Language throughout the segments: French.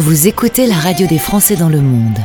Vous écoutez la radio des Français dans le monde.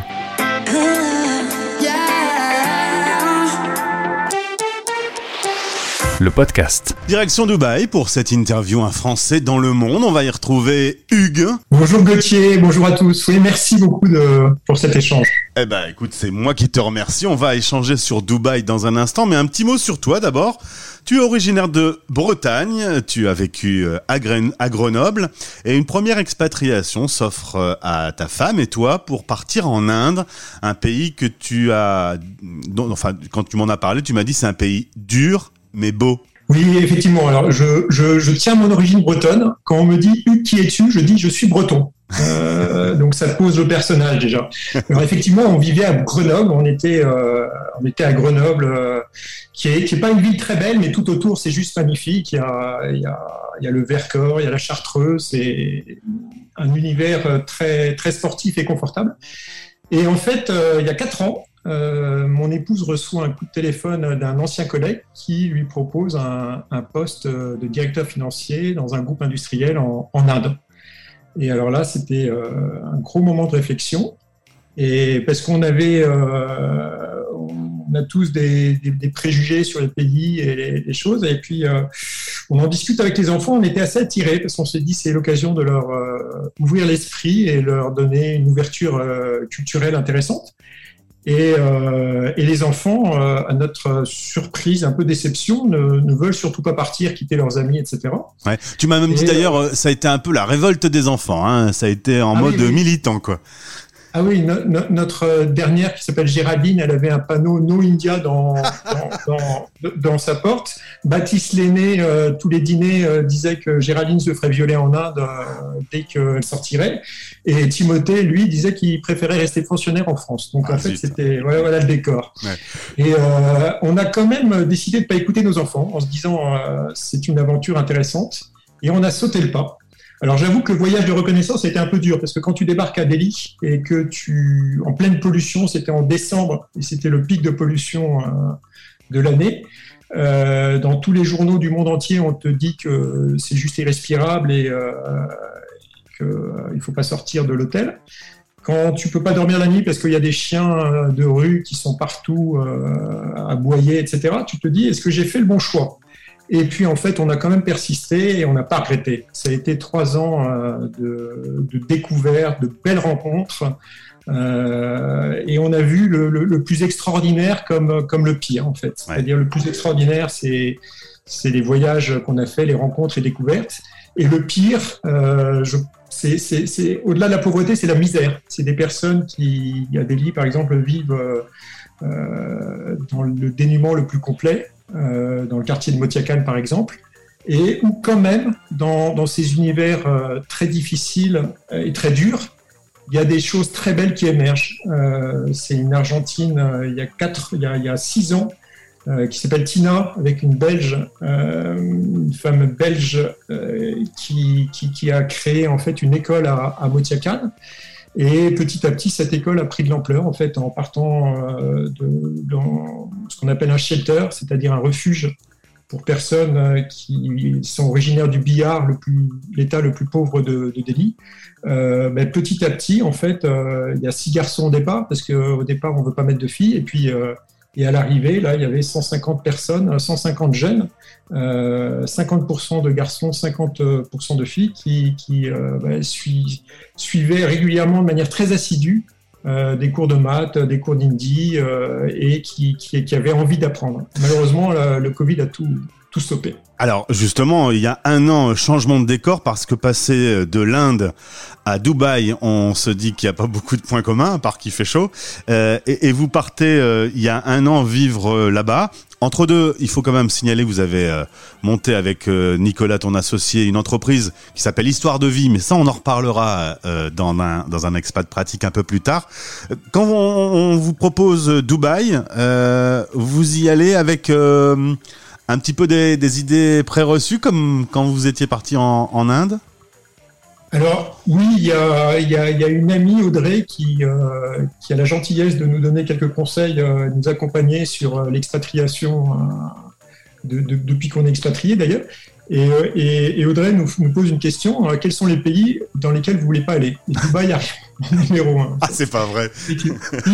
Le podcast. Direction Dubaï pour cette interview Un Français dans le monde. On va y retrouver Hugues. Bonjour Gauthier, bonjour à tous. Oui, merci beaucoup de, pour cet échange. Eh ben, écoute, c'est moi qui te remercie. On va échanger sur Dubaï dans un instant, mais un petit mot sur toi d'abord. Tu es originaire de Bretagne, tu as vécu euh, à, Grenoble et une première expatriation s'offre euh, à ta femme et toi pour partir en Inde, un pays que tu as, enfin, quand tu m'en as parlé, tu m'as dit c'est un pays dur mais beau. Oui, effectivement. Alors, je, je, tiens mon origine bretonne. Quand on me dit Hugues, qui es-tu? Je dis je suis breton. Euh, donc ça pose le personnage déjà. Alors effectivement, on vivait à Grenoble. On était, euh, on était à Grenoble, euh, qui est, pas une ville très belle, mais tout autour c'est juste magnifique. Il y a, il y a, il y a le Vercors, il y a la Chartreuse. C'est un univers très, très sportif et confortable. Et en fait, il y a quatre ans, euh, mon épouse reçoit un coup de téléphone d'un ancien collègue qui lui propose un, poste de directeur financier dans un groupe industriel en, Inde. Et alors là, c'était euh, un gros moment de réflexion. Et parce qu'on avait, euh, on a tous des, préjugés sur les pays et les, choses. Et puis, on en discute avec les enfants. On était assez attirés parce qu'on s'est dit c'est l'occasion de leur ouvrir l'esprit et leur donner une ouverture culturelle intéressante. Et, euh, et, les enfants, euh, à notre surprise, un peu déception, ne, ne, veulent surtout pas partir, quitter leurs amis, etc. Ouais. Tu m'as même dit d'ailleurs, euh, ça a été un peu la révolte des enfants. Hein. Ça a été en ah mode militant, quoi. Ah oui, notre dernière qui s'appelle Géraldine, elle avait un panneau No India dans, dans, dans, sa porte. Baptiste Lenné, euh, tous les dîners, euh, disait que Géraldine se ferait violer en Inde euh, dès qu'elle sortirait. Et Timothée, lui, disait qu'il préférait rester fonctionnaire en France. Donc en ah, fait, c'était voilà, voilà, le décor. Et on a quand même décidé de ne pas écouter nos enfants en se disant c'est une aventure intéressante. Et on a sauté le pas. Alors j'avoue que le voyage de reconnaissance était un peu dur parce que quand tu débarques à Delhi et que tu en pleine pollution, c'était en décembre et c'était le pic de pollution euh, de l'année. Euh, dans tous les journaux du monde entier, on te dit que c'est juste irrespirable et euh, qu'il ne faut pas sortir de l'hôtel. Quand tu peux pas dormir la nuit parce qu'il y a des chiens de rue qui sont partout à aboyer, etc., tu te dis est-ce que j'ai fait le bon choix? Et puis en fait, on a quand même persisté et on n'a pas regretté. Ça a été trois ans euh, de, de découvertes, de belles rencontres. Euh, et on a vu le, le, plus extraordinaire comme, comme le pire, en fait. C'est-à-dire le plus extraordinaire, c'est, c'est les voyages qu'on a fait, les rencontres et découvertes. Et le pire, euh, c'est au-delà de la pauvreté, c'est la misère. C'est des personnes qui, à Delhi, par exemple, vivent euh, dans le dénuement le plus complet. Euh, dans le quartier de Motiakan par exemple, et où quand même, dans, ces univers euh, très difficiles et très durs, il y a des choses très belles qui émergent. Euh, c'est une Argentine, il, y a six ans, qui s'appelle Tina, avec une Belge, une femme belge qui, a créé en fait une école à, à Motiakan. Et petit à petit, cette école a pris de l'ampleur en fait en partant euh, de, dans ce qu'on appelle un shelter, c'est-à-dire un refuge pour personnes euh, qui sont originaires du plus l'État le plus pauvre de, de Delhi. Euh, ben, petit à petit, en fait, euh, il y a six garçons au départ parce qu'au départ on veut pas mettre de filles, et puis et à l'arrivée, là, il y avait 150 personnes, 150 jeunes, euh, 50% de garçons, 50% de filles qui, euh, bah, suivaient régulièrement de manière très assidue euh, des cours de maths, des cours d'indie euh, et qui, avaient envie d'apprendre. Malheureusement, le Covid a tout, Alors justement, il y a un an, changement de décor parce que passer de l'Inde à Dubaï, on se dit qu'il n'y a pas beaucoup de points communs, à part qu'il fait chaud. Euh, et, et, vous partez euh, il y a un an vivre euh, là-bas. Entre deux, il faut quand même signaler que vous avez euh, monté avec Nicolas, ton associé, une entreprise qui s'appelle Histoire de vie, mais ça on en reparlera dans, un, dans un expat pratique un peu plus tard. Quand on, on vous propose Dubaï, vous y allez avec un petit peu des, des idées préreçues comme quand vous étiez parti en, en Inde alors oui, il y a, y, a, y a, une amie, Audrey, qui, euh, qui, a la gentillesse de nous donner quelques conseils, euh, nous accompagner sur euh, l'expatriation de, de, depuis qu'on est expatrié d'ailleurs. Et, Audrey nous, pose une question quels sont les pays dans lesquels vous voulez pas aller? Et Dubaï arrive numéro un. Ah, c'est pas vrai. si,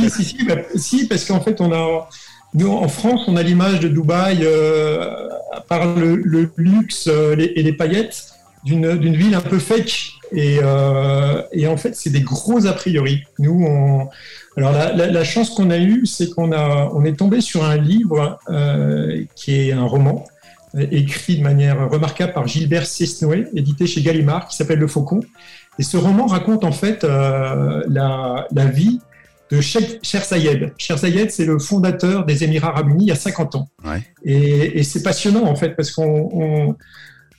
si, si, bah, si parce qu'en fait, on a nous, en France, on a l'image de Dubaï, euh, à part le, luxe euh, et les paillettes, d'une ville un peu fake. Et, euh, et en fait, c'est des gros a priori. Nous, on... alors la, la, chance qu'on a eue, c'est qu'on a, on est tombé sur un livre euh, qui est un roman écrit de manière remarquable par Gilbert Cesnoë, édité chez Gallimard, qui s'appelle Le Faucon. Et ce roman raconte en fait euh, la, la, vie de Cher Zayed. Cher Zayed, c'est le fondateur des Émirats Arabes Unis il y a 50 ans. Et, c'est passionnant, en fait, parce qu'on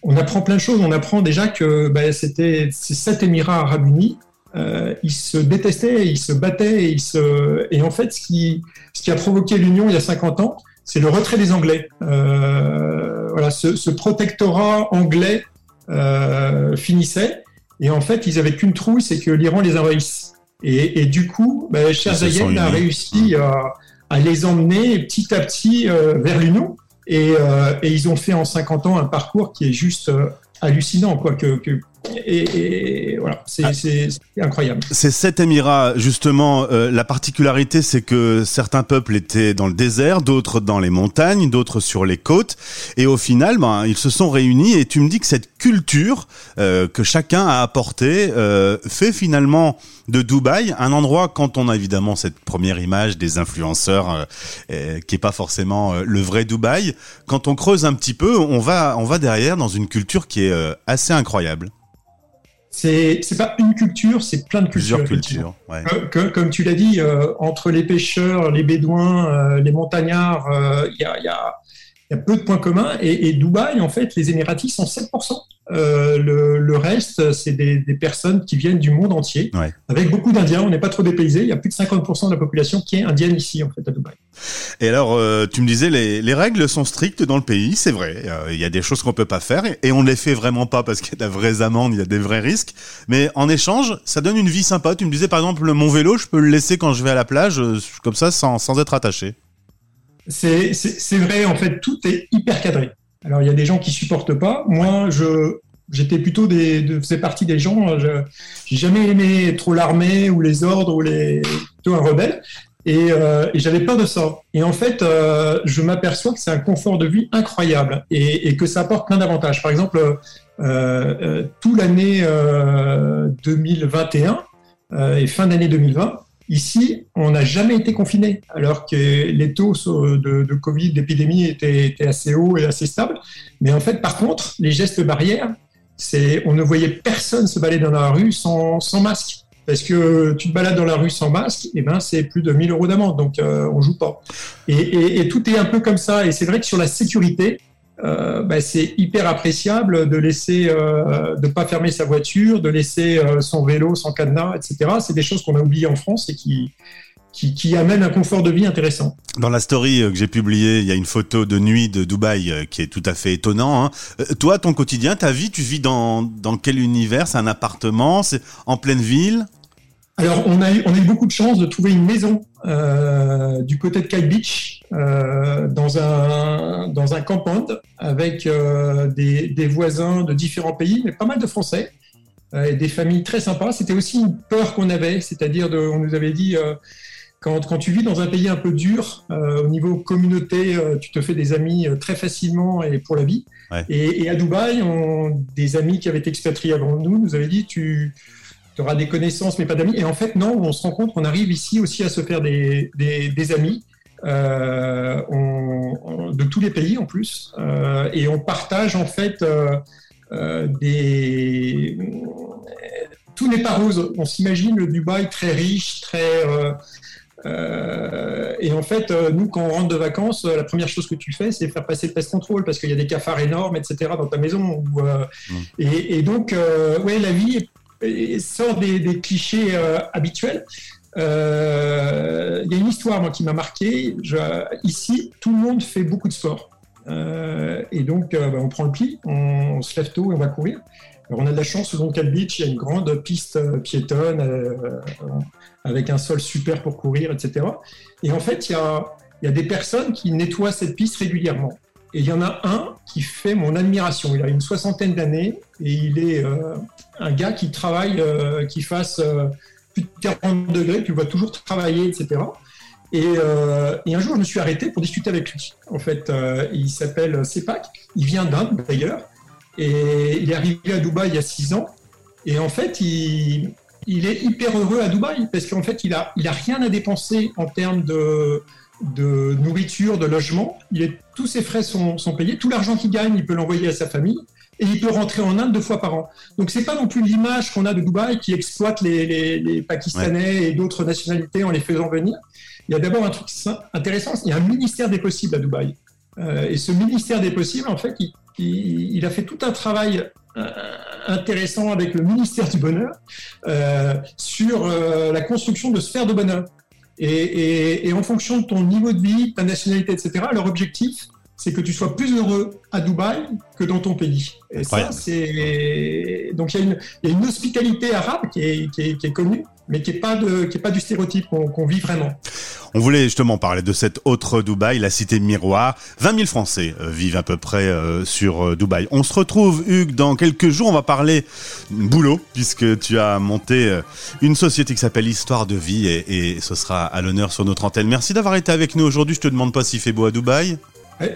on, apprend plein de choses. On apprend déjà que bah, c'était ces sept Émirats Arabes Unis. Euh, ils se détestaient, ils se battaient, et, ils se... et en fait, ce qui, ce qui a provoqué l'union il y a 50 ans, c'est le retrait des Anglais. Euh, voilà, ce, protectorat anglais euh, finissait, et en fait, ils avaient qu'une trouille, c'est que l'Iran les envahisse. Et, du coup, Cher Zayed a réussi à, les emmener petit à petit euh, vers l'Union. Euh, et, ils ont fait en 50 ans un parcours qui est juste euh, hallucinant, quoi, que, et, voilà, ah. c'est incroyable. Ces sept Émirats, justement, euh, la particularité, c'est que certains peuples étaient dans le désert, d'autres dans les montagnes, d'autres sur les côtes, et au final, ben, ils se sont réunis. Et tu me dis que cette culture euh, que chacun a apportée euh, fait finalement de Dubaï un endroit quand on a évidemment cette première image des influenceurs qui est pas forcément le vrai Dubaï. Quand on creuse un petit peu, on va on va derrière dans une culture qui est assez incroyable. C'est c'est pas une culture, c'est plein de cultures. cultures. Comme, tu l'as dit, euh, entre les pêcheurs, les bédouins, euh, les montagnards, euh, il y, a, y, a, y, a, peu de points communs. Et, et Dubaï, en fait, les Émiratis sont 7%. Euh, le, le, reste, c'est des, des, personnes qui viennent du monde entier, avec beaucoup d'Indiens. On n'est pas trop dépaysé. Il y a plus de 50% de la population qui est indienne ici, en fait, à Dubaï. Et alors, euh, tu me disais, les, les, règles sont strictes dans le pays, c'est vrai. Euh, il y a des choses qu'on peut pas faire et on ne les fait vraiment pas parce qu'il y a de vraies amendes, il y a des vrais risques. Mais en échange, ça donne une vie sympa. Tu me disais, par exemple, mon vélo, je peux le laisser quand je vais à la plage, comme ça, sans, sans être attaché. C'est vrai, en fait, tout est hyper cadré. Alors, il y a des gens qui supportent pas. Moi, je, j'étais plutôt des, de, faisais partie des gens. Je, j'ai jamais aimé trop l'armée ou les ordres ou les, plutôt un rebelle. Et, euh, et j'avais peur de ça. Et en fait, euh, je m'aperçois que c'est un confort de vie incroyable et, et que ça apporte plein d'avantages. Par exemple, euh, euh tout l'année 2021 euh, et fin d'année 2020, Ici, on n'a jamais été confiné, alors que les taux de, Covid, d'épidémie étaient, assez hauts et assez stables. Mais en fait, par contre, les gestes barrières, c'est, on ne voyait personne se balader dans la rue sans, masque. Parce que tu te balades dans la rue sans masque, et eh ben c'est plus de 1000 euros d'amende, donc euh, on joue pas. et, tout est un peu comme ça. Et c'est vrai que sur la sécurité, euh, bah, c'est hyper appréciable de laisser, euh, de pas fermer sa voiture, de laisser euh, son vélo sans cadenas, etc. C'est des choses qu'on a oubliées en France et qui amènent un confort de vie intéressant. Dans la story que j'ai publiée, il y a une photo de nuit de Dubaï qui est tout à fait étonnant. Hein. toi, ton quotidien, ta vie, tu vis dans, dans quel univers? C'est un appartement? C'est en pleine ville? Alors, on a, eu, on a eu beaucoup de chance de trouver une maison euh, du côté de Kite Beach, euh, dans, un, dans un avec euh, des, des, voisins de différents pays, mais pas mal de Français, et des familles très sympas. C'était aussi une peur qu'on avait, c'est-à-dire, on nous avait dit, quand, quand, tu vis dans un pays un peu dur, au niveau communauté, tu te fais des amis très facilement et pour la vie. Ouais. Et, et, à Dubaï, on, des amis qui avaient été expatriés avant nous nous avaient dit, tu tu auras des connaissances mais pas d'amis. Et en fait, non, on se rend compte qu'on arrive ici aussi à se faire des, des, amis. Euh, de tous les pays en plus, euh, et on partage en fait euh, des. Tout n'est pas rose. On s'imagine le Dubaï très riche, très. et en fait, nous, quand on rentre de vacances, la première chose que tu fais, c'est faire passer le test contrôle parce qu'il y a des cafards énormes, etc., dans ta maison. Mmh. et, et, donc, ouais, la vie est sort des, clichés euh, habituels. Euh, il y a une histoire moi, qui m'a marqué. ici, tout le monde fait beaucoup de sport. Euh, et donc, bah, on prend le pli, on, se lève tôt et on va courir. On a de la chance, selon Cal Beach, il y a une grande piste piétonne avec un sol super pour courir, etc. Et en fait, il y a des personnes qui nettoient cette piste régulièrement. Et il y en a un qui fait mon admiration. Il a une soixantaine d'années et il est euh, un gars qui travaille, euh, qui fasse euh, plus de 40 degrés, tu vois toujours travailler, etc. Et, un jour, je me suis arrêté pour discuter avec lui. En fait, il s'appelle Sepak. Il vient d'Inde d'ailleurs. Et il est arrivé à Dubaï il y a six ans. Et en fait, il, il est hyper heureux à Dubaï parce qu'en fait, il a, il a rien à dépenser en termes de, de nourriture, de logement. Il est, tous ses frais sont, sont payés. Tout l'argent qu'il gagne, il peut l'envoyer à sa famille. Et il peut rentrer en Inde deux fois par an. Donc, c'est pas non plus l'image qu'on a de Dubaï qui exploite les, les, les Pakistanais et d'autres nationalités en les faisant venir. Il y a d'abord un truc intéressant il y a un ministère des possibles à Dubaï. Euh, et ce ministère des possibles, en fait, il, il, il a fait tout un travail euh, intéressant avec le ministère du Bonheur euh, sur euh, la construction de sphères de bonheur. Et, et, et, en fonction de ton niveau de vie, ta nationalité, etc., leur objectif, c'est que tu sois plus heureux à Dubaï que dans ton pays. Et ça, c'est donc il y, y, a une hospitalité arabe qui est, qui est, qui est connue, mais qui n'est pas, de, qui est pas du stéréotype qu'on qu vit vraiment. On voulait justement parler de cette autre Dubaï, la cité miroir. 20 000 Français euh, vivent à peu près euh, sur euh, Dubaï. On se retrouve, Hugues, dans quelques jours. On va parler boulot, puisque tu as monté une société qui s'appelle Histoire de vie, et, et ce sera à l'honneur sur notre antenne. Merci d'avoir été avec nous aujourd'hui. Je te demande pas s'il fait beau à Dubaï.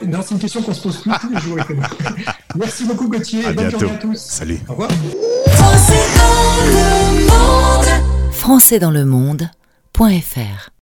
Non, c'est une question qu'on se pose plus tous les jours. Merci beaucoup Gauthier. À Bonne bientôt. journée à tous. Salut. Au revoir. Français dans le monde.fr